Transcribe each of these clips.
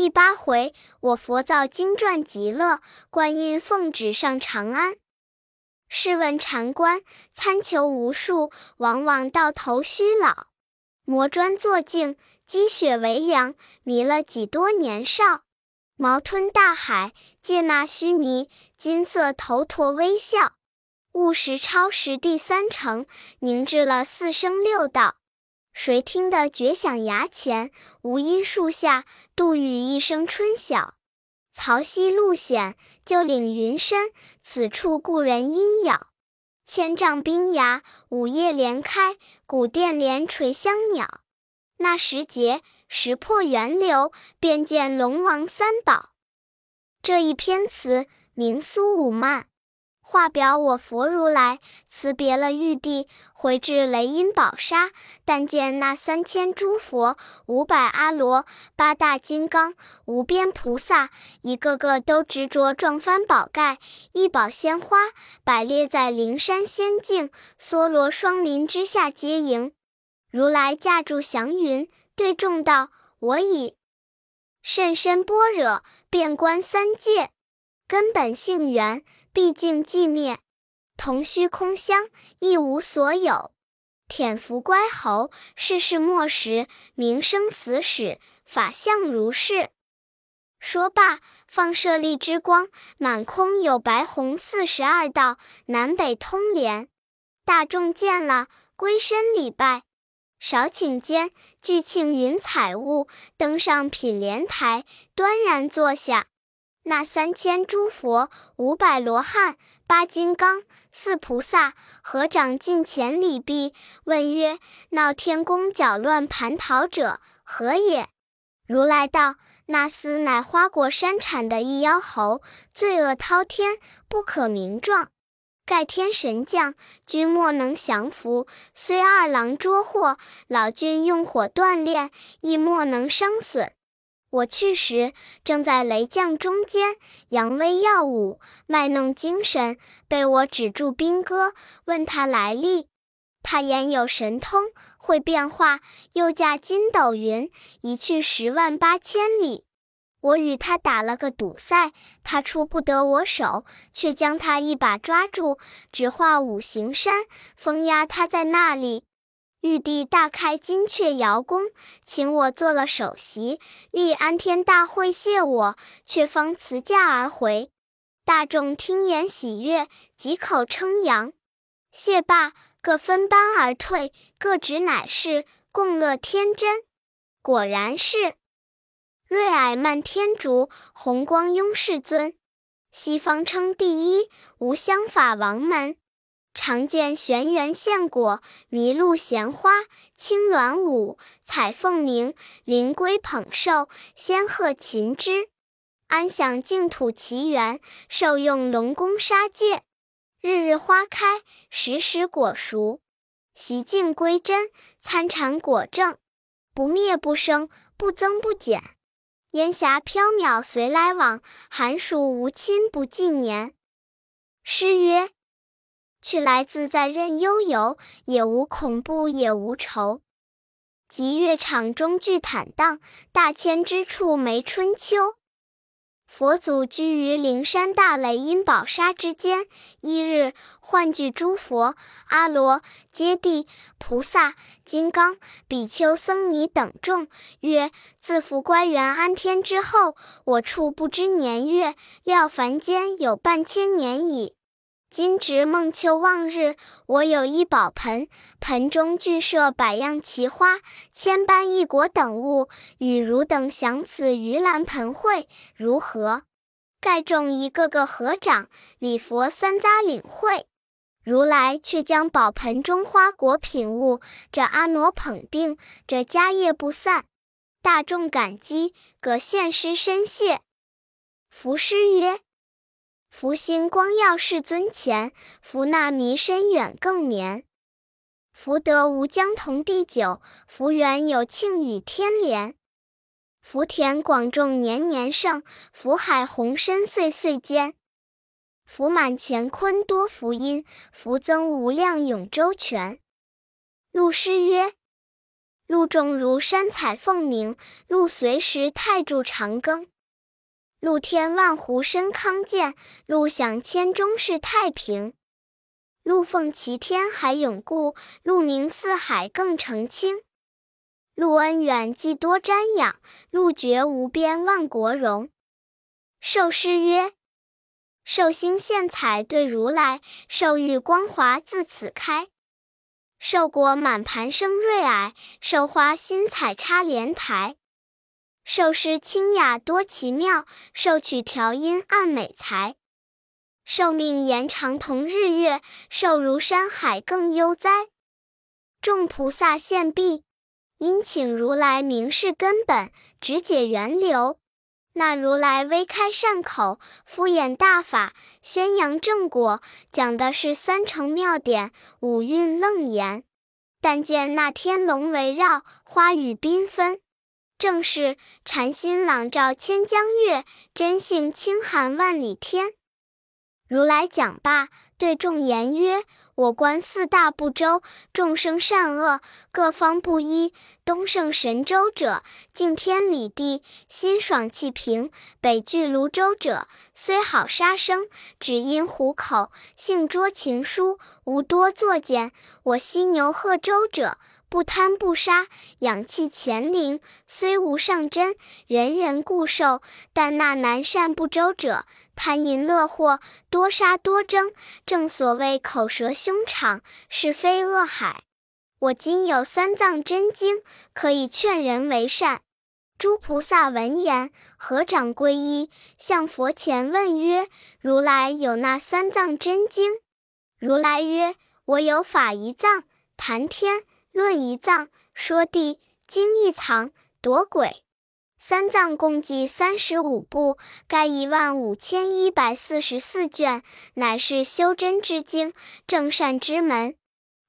第八回，我佛造经传极乐，观音奉旨上长安。试问禅官，参求无数，往往到头须老。磨砖作镜，积雪为梁，迷了几多年少？毛吞大海，借那须弥，金色头陀微笑。悟时超时第三成，凝滞了四生六道。谁听得绝响崖前，无音树下，杜宇一声春晓。曹溪路险，就岭云深，此处故人音杳。千丈冰崖，午夜连开，古殿连垂香鸟。那时节，石破源流，便见龙王三宝。这一篇词，名苏武慢。话表我佛如来辞别了玉帝，回至雷音宝刹，但见那三千诸佛、五百阿罗、八大金刚、无边菩萨，一个个都执着撞翻宝盖，一宝鲜花摆列在灵山仙境，梭罗双林之下接迎。如来驾住祥云，对众道：“我已甚深般若，遍观三界，根本性缘。”毕竟寂灭，同虚空相，一无所有。舔伏乖猴，世事莫识，名生死始，法相如是。说罢，放射力之光，满空有白红四十二道，南北通连。大众见了，归身礼拜。少顷间，俱庆云彩雾，登上品莲台，端然坐下。那三千诸佛、五百罗汉、八金刚、四菩萨合掌近前礼毕，问曰：“闹天宫搅乱蟠桃者何也？”如来道：“那厮乃花果山产的一妖猴，罪恶滔天，不可名状。盖天神将，君莫能降服；虽二郎捉获，老君用火锻炼，亦莫能伤损。”我去时，正在雷将中间，扬威耀武，卖弄精神，被我止住兵戈，问他来历。他言有神通，会变化，又驾筋斗云，一去十万八千里。我与他打了个赌赛，他出不得我手，却将他一把抓住，只画五行山，封压他在那里。玉帝大开金阙瑶宫，请我做了首席，立安天大会谢我，却方辞驾而回。大众听言喜悦，几口称扬。谢罢，各分班而退，各执乃是共乐天真。果然是瑞霭漫天竺，红光拥世尊。西方称第一，无相法王门。常见玄元现果，麋鹿衔花，青鸾舞，彩凤鸣，灵龟捧寿，仙鹤禽之。安享净土奇缘，受用龙宫杀戒。日日花开，时时果熟。习静归真，参禅果正，不灭不生，不增不减。烟霞缥缈随来往，寒暑无亲不计年。诗曰。去来自在任悠游，也无恐怖也无愁。极乐场中具坦荡，大千之处没春秋。佛祖居于灵山大雷音宝刹之间，一日唤聚诸佛、阿罗、揭谛、菩萨、金刚、比丘、僧尼等众，曰：“自复乖元安天之后，我处不知年月，料凡间有半千年矣。”今值孟秋望日，我有一宝盆，盆中具设百样奇花、千般异果等物，与汝等享此盂兰盆会，如何？盖众一个个合掌礼佛三匝领会，如来却将宝盆中花果品物，这阿傩捧定，这迦叶不散。大众感激，各献诗深谢。福诗曰。福星光耀世尊前，福那弥深远更绵。福德无疆同地久，福缘有庆与天连。福田广种年年盛，福海宏深岁岁坚。福满乾坤多福音，福增无量永周全。陆诗曰：路重如山采凤鸣，路随时太柱长庚。路天万湖深康健，路享千钟是太平。路奉齐天海永固，路明四海更澄清。路恩远既多瞻仰，路绝无边万国荣。受诗曰：寿星献彩对如来，寿玉光华自此开。寿果满盘生瑞霭，寿花新彩插莲台。寿诗清雅多奇妙，寿曲调音暗美才。寿命延长同日月，寿如山海更悠哉。众菩萨献毕，因请如来明示根本，直解源流。那如来微开善口，敷衍大法，宣扬正果，讲的是三乘妙典，五蕴楞严。但见那天龙围绕，花雨缤纷，正是禅心朗照千江月，真性清寒万里天。如来讲罢，对众言曰：“我观四大部洲，众生善恶，各方不一。东胜神州者，敬天理地，心爽气平；北俱泸州者，虽好杀生，只因虎口，性捉禽书，无多作茧。我西牛贺州者。”不贪不杀，养气乾灵，虽无上真，人人固寿。但那难善不周者，贪淫乐祸，多杀多争。正所谓口舌凶场，是非恶海。我今有三藏真经，可以劝人为善。诸菩萨闻言，合掌皈依，向佛前问曰：“如来有那三藏真经？”如来曰：“我有法一藏，谈天。”论一藏，说地，经一藏，夺鬼。三藏共计三十五部，盖一万五千一百四十四卷，乃是修真之经，正善之门。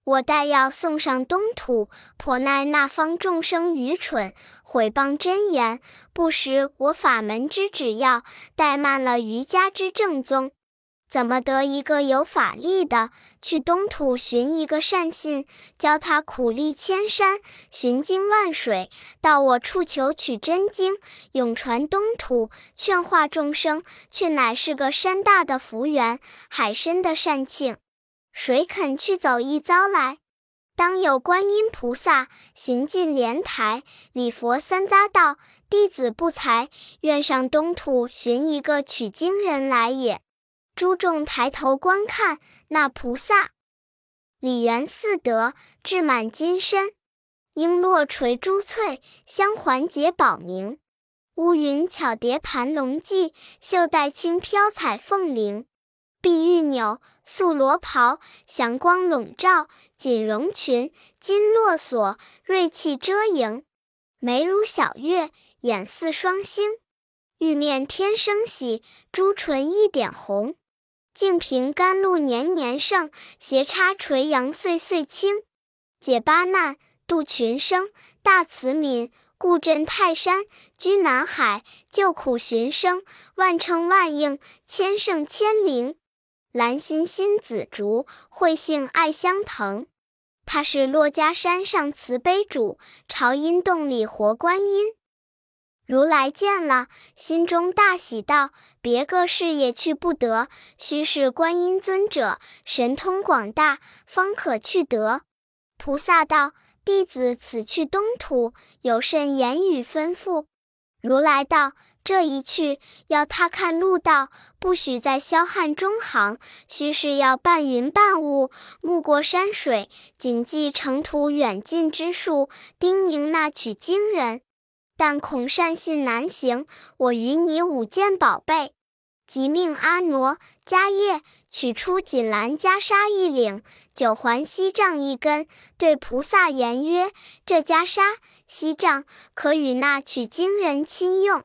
我待要送上东土，颇奈那方众生愚蠢，毁谤真言，不识我法门之旨要，怠慢了瑜伽之正宗。怎么得一个有法力的？去东土寻一个善信，教他苦力千山，寻经万水，到我处求取真经，永传东土，劝化众生，却乃是个山大的福缘，海深的善庆。谁肯去走一遭来？当有观音菩萨行进莲台，礼佛三匝道，弟子不才，愿上东土寻一个取经人来也。诸众抬头观看，那菩萨，礼圆四德，智满金身，璎珞垂珠翠，香环结宝明，乌云巧叠盘龙髻，袖带轻飘彩凤翎，碧玉纽，素罗袍，祥光笼罩，锦绒裙，金络锁，瑞气遮盈，眉如小月，眼似双星，玉面天生喜，朱唇一点红。净瓶甘露年年盛，斜插垂杨岁岁清。解八难，度群生，大慈悯，故镇泰山，居南海，救苦寻生，万称万应，千圣千灵。兰心心紫竹，慧性爱相腾。他是珞珈山上慈悲主，朝阴洞里活观音。如来见了，心中大喜，道：“别个事也去不得，须是观音尊者神通广大，方可去得。”菩萨道：“弟子此去东土，有甚言语吩咐？”如来道：“这一去，要他看路道，不许在霄汉中行，须是要半云半雾，目过山水，谨记程途远近之术，叮咛那取经人。”但恐善信难行，我与你五件宝贝，即命阿傩、迦叶取出锦兰袈裟一领，九环锡杖一根，对菩萨言曰：“这袈裟、锡杖可与那取经人亲用。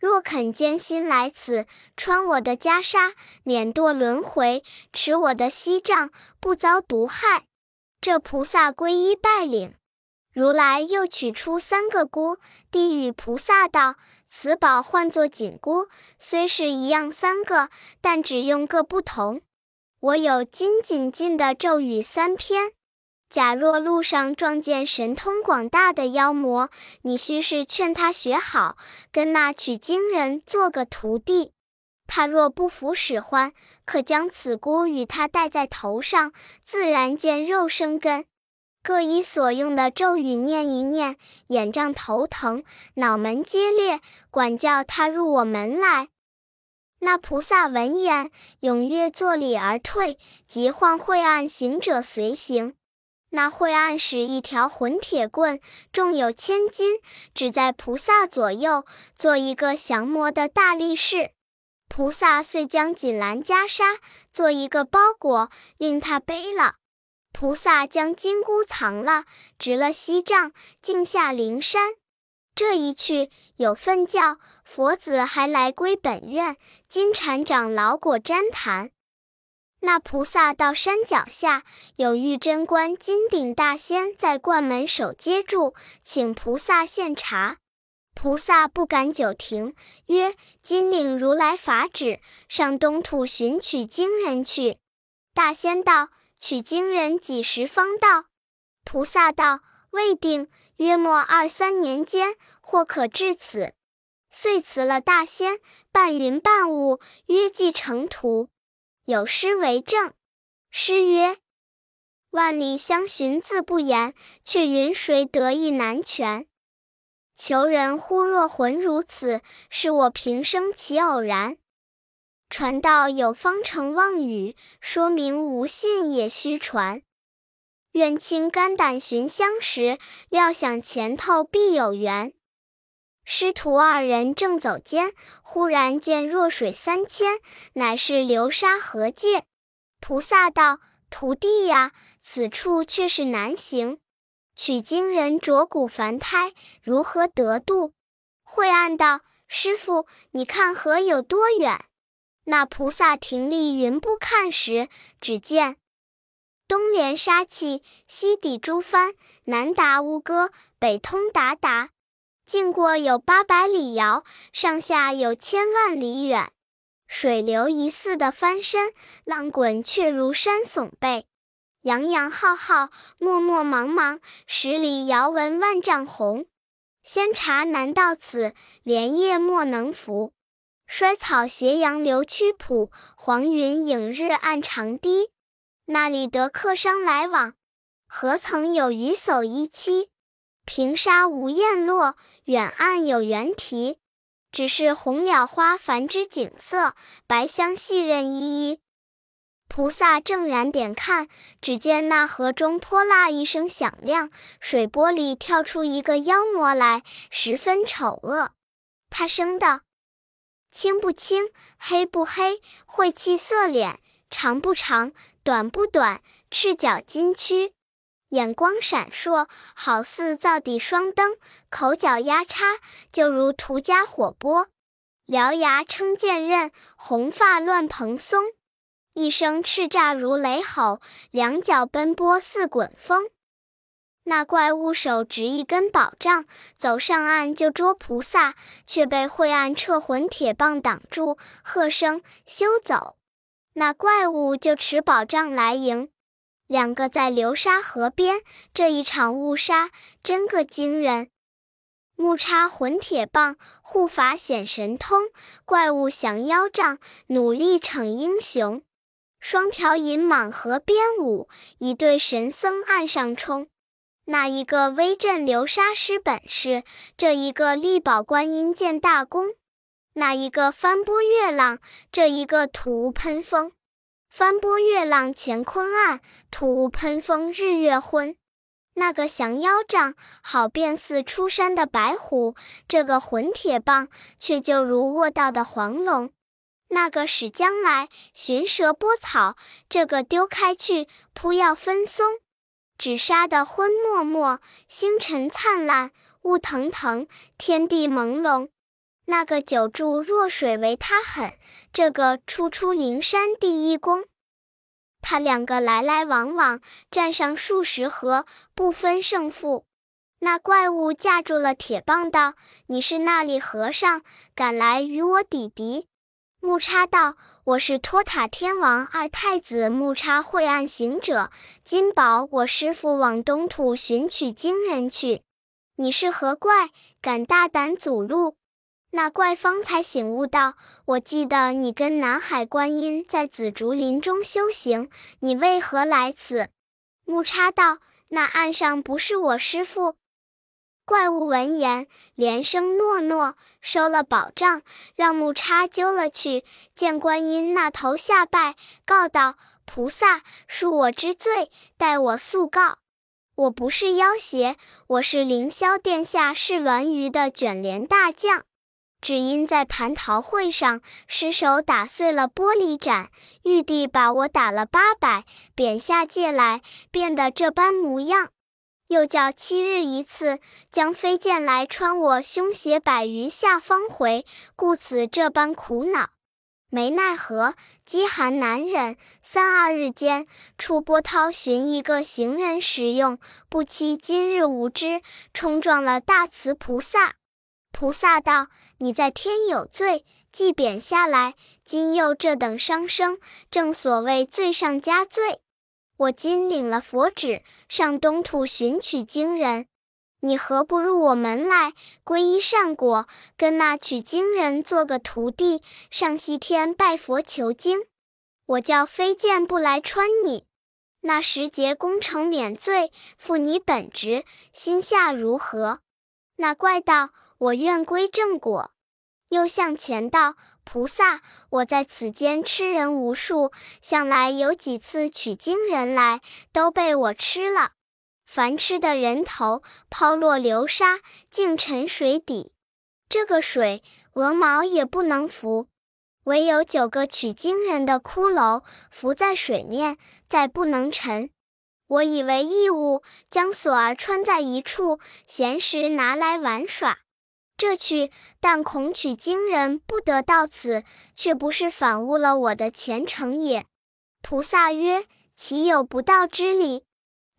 若肯艰辛来此，穿我的袈裟，免堕轮回；持我的锡杖，不遭毒害。”这菩萨皈依拜领。如来又取出三个箍，递与菩萨道：“此宝唤作紧箍，虽是一样三个，但只用各不同。我有金紧禁的咒语三篇，假若路上撞见神通广大的妖魔，你须是劝他学好，跟那取经人做个徒弟。他若不服使唤，可将此箍与他戴在头上，自然见肉生根。各以所用的咒语念一念，眼胀头疼，脑门皆裂，管教他入我门来。那菩萨闻言，踊跃作礼而退，即唤晦暗行者随行。那晦暗使一条混铁棍，重有千斤，指在菩萨左右，做一个降魔的大力士。菩萨遂将锦兰袈裟做一个包裹，令他背了。菩萨将金箍藏了，执了锡杖，径下灵山。这一去有分教，佛子还来归本院。金蝉长老果旃檀。那菩萨到山脚下，有玉贞观金顶大仙在观门守接住，请菩萨献茶。菩萨不敢久停，曰：“金领如来法旨，上东土寻取经人去。”大仙道：“取经人几时方到？”菩萨道：“未定，约莫二三年间，或可至此。”遂辞了大仙，半云半雾，约即成途。有诗为证：诗曰：“万里相寻自不言，却云谁得意难全。”求人忽若魂如此，是我平生其偶然。传道有方成妄语，说明无信也虚传。愿倾肝胆寻相识，料想前头必有缘。师徒二人正走间，忽然见弱水三千，乃是流沙河界。菩萨道：“徒弟呀，此处却是难行。”取经人着骨凡胎，如何得度？晦暗道：“师傅，你看河有多远？”那菩萨停立云步看时，只见东连沙碛，西抵诸藩，南达乌戈，北通鞑靼，经过有八百里遥，上下有千万里远。水流疑似的翻身，浪滚却如山耸背。洋洋浩浩，漠漠茫茫，十里遥闻万丈红。仙茶难到此，莲叶莫能扶。衰草斜阳流曲浦，黄云影日暗长堤。那里得客商来往？何曾有渔叟依栖？平沙无雁落，远岸有猿啼。只是红蓼花繁之景色，白香细刃依依。菩萨正然点看，只见那河中泼辣一声响亮，水波里跳出一个妖魔来，十分丑恶。他生的青不青，黑不黑，晦气色脸，长不长，短不短，赤脚金躯，眼光闪烁，好似灶底双灯；口角压叉，就如涂家火波。獠牙撑剑刃，红发乱蓬松。一声叱咤如雷吼，两脚奔波似滚风。那怪物手执一根宝杖，走上岸就捉菩萨，却被晦暗撤魂铁棒挡住，喝声休走。那怪物就持宝杖来迎，两个在流沙河边。这一场误杀真个惊人。木叉混铁棒，护法显神通，怪物降妖杖，努力逞英雄。双条银蟒河边舞，一对神僧岸上冲。那一个威震流沙施本事，这一个力保观音见大功。那一个翻波月浪，这一个吐雾喷风。翻波月浪乾坤暗，吐雾喷风日月昏。那个降妖杖，好便似出山的白虎；这个混铁棒，却就如卧倒的黄龙。那个使将来寻蛇拨草，这个丢开去扑要分松，只杀得昏漠漠，星辰灿烂，雾腾腾，天地朦胧。那个久住若水为他狠，这个初出灵山第一功。他两个来来往往，战上数十合，不分胜负。那怪物架住了铁棒，道：“你是那里和尚，敢来与我抵敌？”木叉道：“我是托塔天王二太子木叉晦暗行者，今宝我师父往东土寻取经人去。你是何怪，敢大胆阻路？”那怪方才醒悟道：“我记得你跟南海观音在紫竹林中修行，你为何来此？”木叉道：“那岸上不是我师父。”怪物闻言，连声诺诺，收了宝杖，让木叉揪了去见观音那头下拜，告道：“菩萨，恕我之罪，待我速告。我不是妖邪，我是凌霄殿下试銮鱼的卷帘大将。只因在蟠桃会上失手打碎了玻璃盏，玉帝把我打了八百，贬下界来，变得这般模样。”又叫七日一次，将飞剑来穿我胸胁百余下方回，故此这般苦恼。没奈何，饥寒难忍，三二日间，出波涛寻一个行人食用，不期今日无知，冲撞了大慈菩萨。菩萨道：“你在天有罪，既贬下来，今又这等伤生，正所谓罪上加罪。”我今领了佛旨，上东土寻取经人，你何不入我门来，皈依善果，跟那取经人做个徒弟，上西天拜佛求经？我叫飞剑不来穿你，那时节功成免罪，负你本职，心下如何？那怪道：我愿归正果。又向前道。菩萨，我在此间吃人无数，向来有几次取经人来，都被我吃了。凡吃的人头，抛落流沙，竟沉水底。这个水，鹅毛也不能浮，唯有九个取经人的骷髅浮在水面，再不能沉。我以为异物，将锁儿穿在一处，闲时拿来玩耍。这去，但恐取经人不得到此，却不是反误了我的前程也。菩萨曰：“岂有不道之理？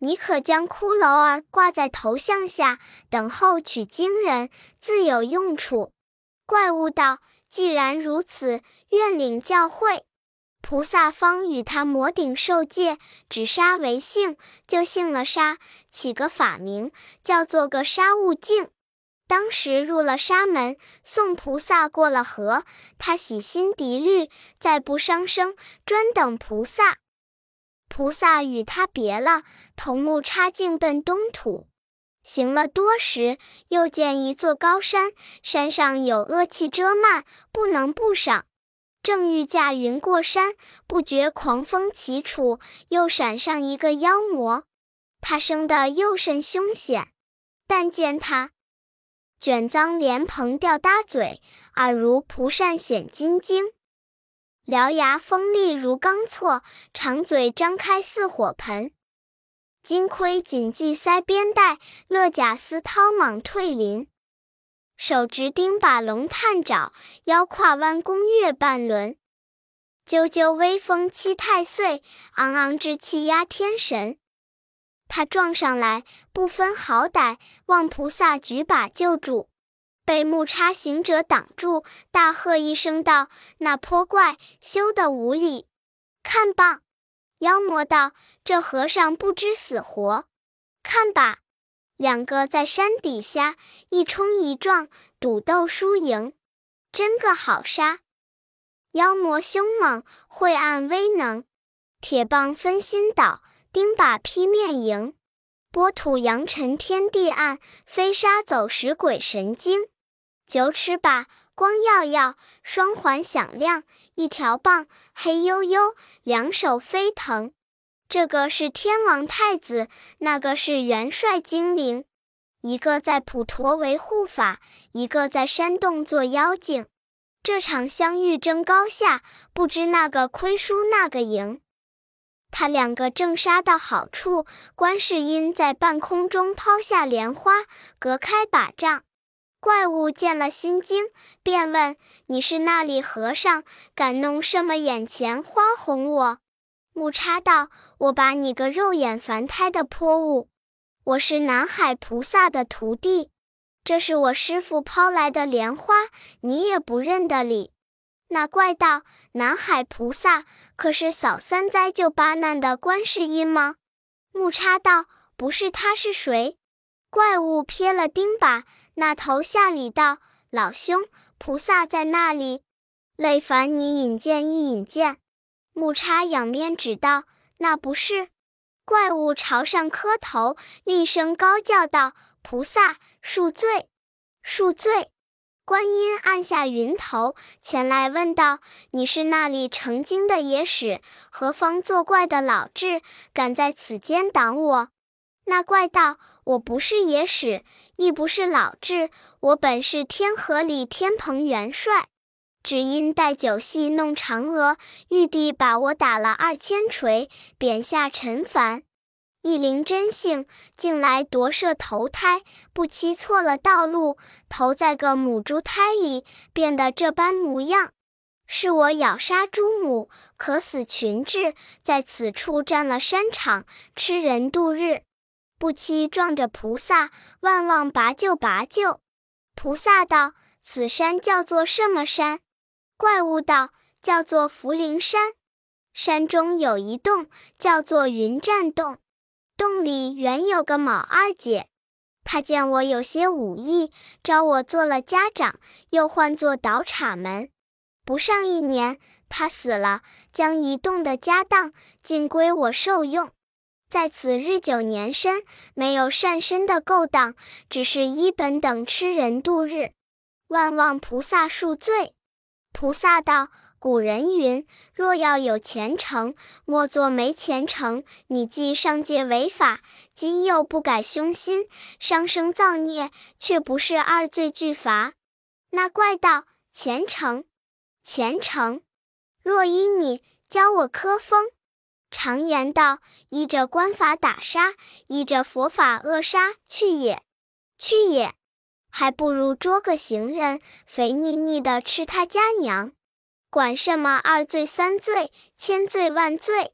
你可将骷髅儿挂在头像下，等候取经人，自有用处。”怪物道：“既然如此，愿领教诲。”菩萨方与他摩顶受戒，指杀为姓，就姓了杀，起个法名，叫做个杀悟净。当时入了沙门，送菩萨过了河，他洗心涤虑，再不伤生，专等菩萨。菩萨与他别了，同木叉径奔东土。行了多时，又见一座高山，山上有恶气遮漫，不能不上。正欲驾云过山，不觉狂风起处，又闪上一个妖魔。他生得又甚凶险，但见他。卷脏莲蓬吊搭嘴，耳如蒲扇显金睛，獠牙锋利如钢锉，长嘴张开似火盆。金盔紧系腮边带，勒甲丝绦蟒退鳞。手执钉把龙探爪，腰挎弯弓月半轮。啾啾威风欺太岁，昂昂志气压天神。他撞上来，不分好歹，望菩萨举把救主，被木叉行者挡住，大喝一声道：“那泼怪，休得无礼！看吧！”妖魔道：“这和尚不知死活，看吧！”两个在山底下一冲一撞，赌斗输赢，真个好杀！妖魔凶猛，晦暗威能，铁棒分心倒。钉把劈面迎，波土扬尘天地暗，飞沙走石鬼神惊。九尺把光耀耀，双环响亮，一条棒黑黝黝，两手飞腾。这个是天王太子，那个是元帅精灵，一个在普陀为护法，一个在山洞做妖精。这场相遇争高下，不知那个亏输那个赢。他两个正杀到好处，观世音在半空中抛下莲花，隔开把杖。怪物见了心惊，便问：“你是那里和尚？敢弄什么眼前花哄我？”木叉道：“我把你个肉眼凡胎的泼物！我是南海菩萨的徒弟，这是我师傅抛来的莲花，你也不认得哩。”那怪道：“南海菩萨可是扫三灾救八难的观世音吗？”木叉道：“不是，他是谁？”怪物瞥了钉耙，那头下礼道：“老兄，菩萨在那里，累烦你引荐一引荐。”木叉仰面指道：“那不是。”怪物朝上磕头，厉声高叫道：“菩萨恕罪，恕罪！”观音按下云头，前来问道：“你是那里成精的野史？何方作怪的老智？敢在此间挡我？”那怪道：“我不是野史，亦不是老智，我本是天河里天蓬元帅。只因带酒戏弄嫦娥，玉帝把我打了二千锤，贬下尘凡。”一灵真性，竟来夺舍投胎，不期错了道路，投在个母猪胎里，变得这般模样。是我咬杀猪母，可死群彘，在此处占了山场，吃人度日。不期撞着菩萨，万望拔救拔救。菩萨道：“此山叫做什么山？”怪物道：“叫做福陵山。山中有一洞，叫做云栈洞。”洞里原有个卯二姐，她见我有些武艺，招我做了家长，又唤作倒插门。不上一年，她死了，将一洞的家当尽归我受用。在此日久年深，没有善身的勾当，只是一本等吃人度日。万望菩萨恕罪。菩萨道。古人云：“若要有前程，莫做没前程。”你既上界违法，今又不改凶心，伤生造孽，却不是二罪俱罚。那怪道：“前程，前程，若依你教我科风。”常言道：“依着官法打杀，依着佛法扼杀。”去也，去也，还不如捉个行人，肥腻腻的吃他家娘。管什么二罪三罪千罪万罪？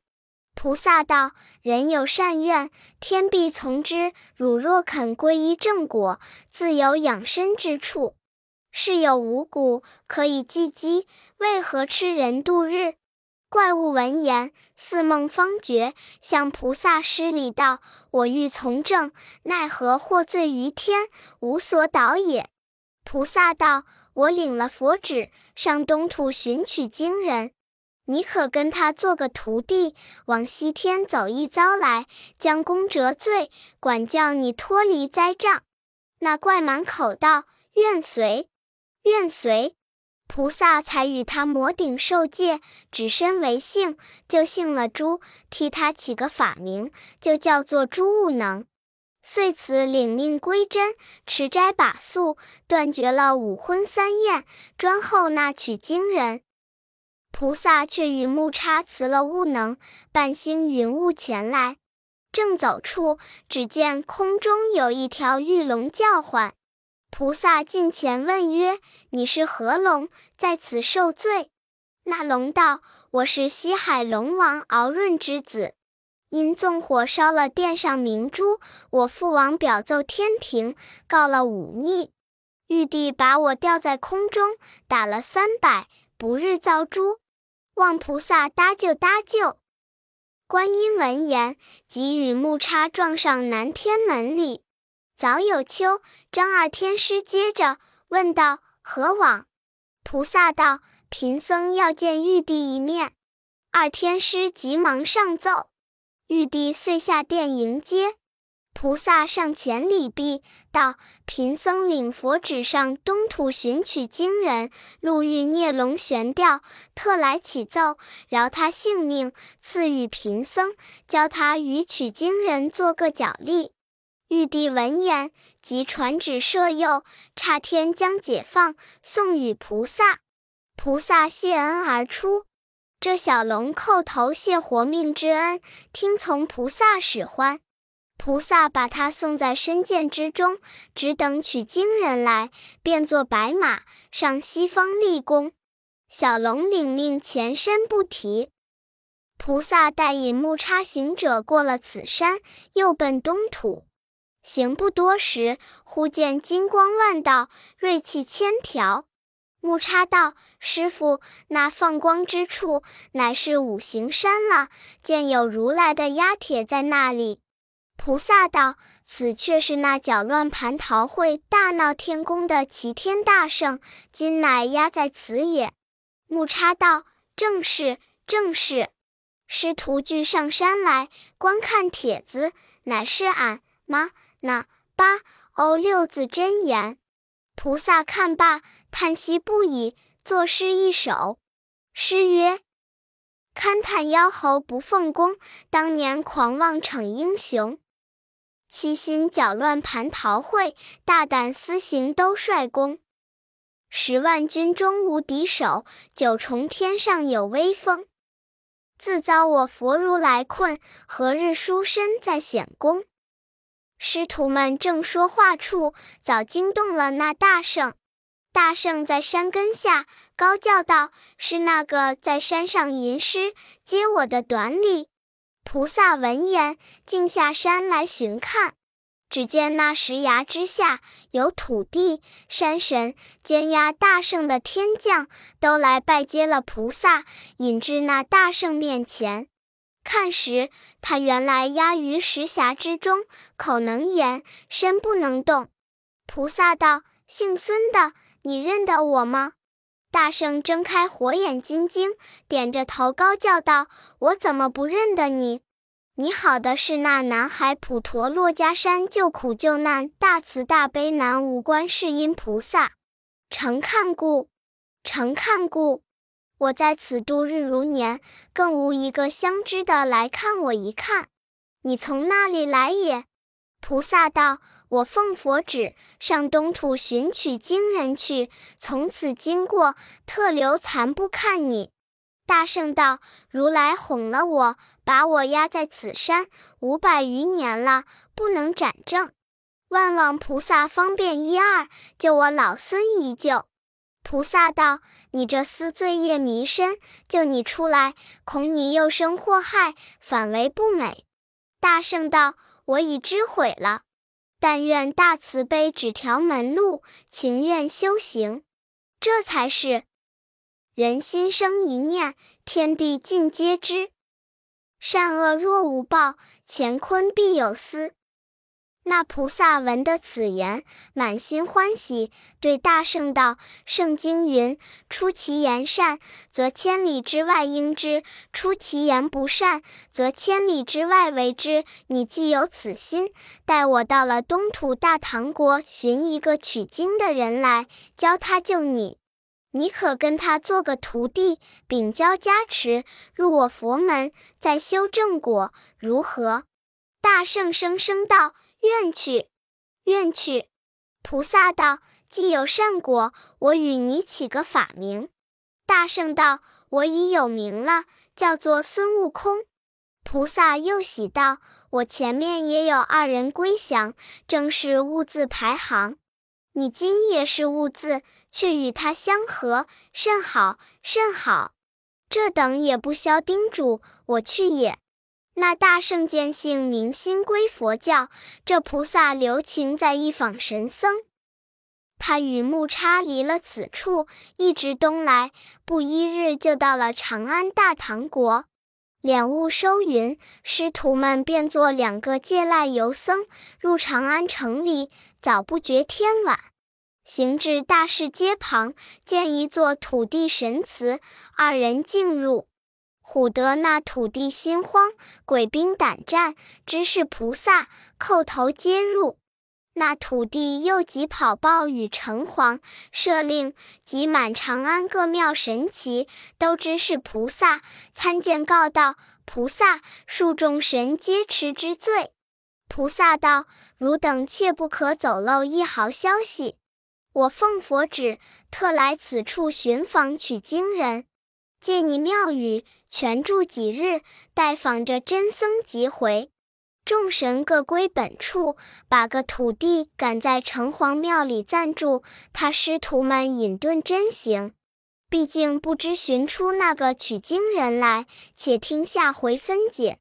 菩萨道：人有善愿，天必从之。汝若肯皈依正果，自有养身之处。是有五谷可以济饥，为何吃人度日？怪物闻言，似梦方觉，向菩萨施礼道：我欲从政，奈何获罪于天，无所导也。菩萨道。我领了佛旨，上东土寻取经人，你可跟他做个徒弟，往西天走一遭来，将功折罪，管教你脱离灾障。那怪满口道：“愿随，愿随。”菩萨才与他摩顶受戒，只身为姓，就姓了朱，替他起个法名，就叫做朱悟能。遂此领命归真，持斋把素，断绝了五荤三宴，专候那取经人。菩萨却与木叉辞了悟能，半星云雾前来。正走处，只见空中有一条玉龙叫唤。菩萨近前问曰：“你是何龙，在此受罪？”那龙道：“我是西海龙王敖润之子。”因纵火烧了殿上明珠，我父王表奏天庭，告了忤逆。玉帝把我吊在空中，打了三百，不日遭诛。望菩萨搭救搭救。观音闻言，即与木叉撞上南天门里。早有秋、张二天师接着问道：“何往？”菩萨道：“贫僧要见玉帝一面。”二天师急忙上奏。玉帝遂下殿迎接，菩萨上前礼毕，道：“贫僧领佛旨上东土寻取经人，路遇孽龙悬吊，特来启奏，饶他性命，赐予贫僧，教他与取经人做个脚力。”玉帝闻言，即传旨赦宥，刹天将解放，送与菩萨。菩萨谢恩而出。这小龙叩头谢活命之恩，听从菩萨使唤。菩萨把他送在深涧之中，只等取经人来，变作白马上西方立功。小龙领命前身不提。菩萨带引木叉行者过了此山，又奔东土。行不多时，忽见金光万道，锐气千条。木叉道：“师傅，那放光之处，乃是五行山了。见有如来的压帖在那里。”菩萨道：“此却是那搅乱蟠桃会、大闹天宫的齐天大圣，今乃压在此也。”木叉道：“正是，正是。”师徒俱上山来观看帖子，乃是俺妈那八欧六字真言。菩萨看罢，叹息不已，作诗一首。诗曰：“勘探妖猴不奉公，当年狂妄逞英雄。七心搅乱蟠桃会，大胆私行兜率宫。十万军中无敌手，九重天上有威风。自遭我佛如来困，何日书身再显功？”师徒们正说话处，早惊动了那大圣。大圣在山根下高叫道：“是那个在山上吟诗接我的短礼。”菩萨闻言，径下山来寻看。只见那石崖之下，有土地、山神、监押大圣的天将，都来拜接了菩萨，引至那大圣面前。看时，他原来压于石匣之中，口能言，身不能动。菩萨道：“姓孙的，你认得我吗？”大圣睁开火眼金睛，点着头高叫道：“我怎么不认得你？你好的是那南海普陀珞珈山救苦救难大慈大悲南无观世音菩萨。”诚看故，诚看故。我在此度日如年，更无一个相知的来看我一看。你从那里来也？菩萨道：“我奉佛旨，上东土寻取经人去，从此经过，特留残部看你。”大圣道：“如来哄了我，把我压在此山五百余年了，不能斩正。万望菩萨方便一二，救我老孙一救。”菩萨道：“你这厮罪业弥深，救你出来，恐你又生祸害，反为不美。”大圣道：“我已知悔了，但愿大慈悲指条门路，情愿修行。这才是人心生一念，天地尽皆知。善恶若无报，乾坤必有私。”那菩萨闻得此言，满心欢喜，对大圣道：“圣经云：出其言善，则千里之外应之；出其言不善，则千里之外为之。你既有此心，待我到了东土大唐国，寻一个取经的人来，教他救你。你可跟他做个徒弟，禀交加持，入我佛门，再修正果，如何？”大圣声声道。愿去，愿去。菩萨道：“既有善果，我与你起个法名。”大圣道：“我已有名了，叫做孙悟空。”菩萨又喜道：“我前面也有二人归降，正是悟字排行。你今也是悟字，却与他相合，甚好，甚好。这等也不消叮嘱，我去也。”那大圣见性明心归佛教，这菩萨留情在一访神僧。他与木叉离了此处，一直东来，不一日就到了长安大唐国。敛悟收云，师徒们便作两个借赖游僧，入长安城里，早不觉天晚，行至大市街旁，见一座土地神祠，二人进入。唬得那土地心慌，鬼兵胆战，知是菩萨，叩头接入。那土地又急跑报与城隍，设令集满长安各庙神祇，都知是菩萨。参见告道：菩萨，恕众神皆持之罪。菩萨道：汝等切不可走漏一毫消息。我奉佛旨，特来此处寻访取经人。借你庙宇，全住几日，待访着真僧即回。众神各归本处，把个土地赶在城隍庙里暂住。他师徒们隐遁真行，毕竟不知寻出那个取经人来。且听下回分解。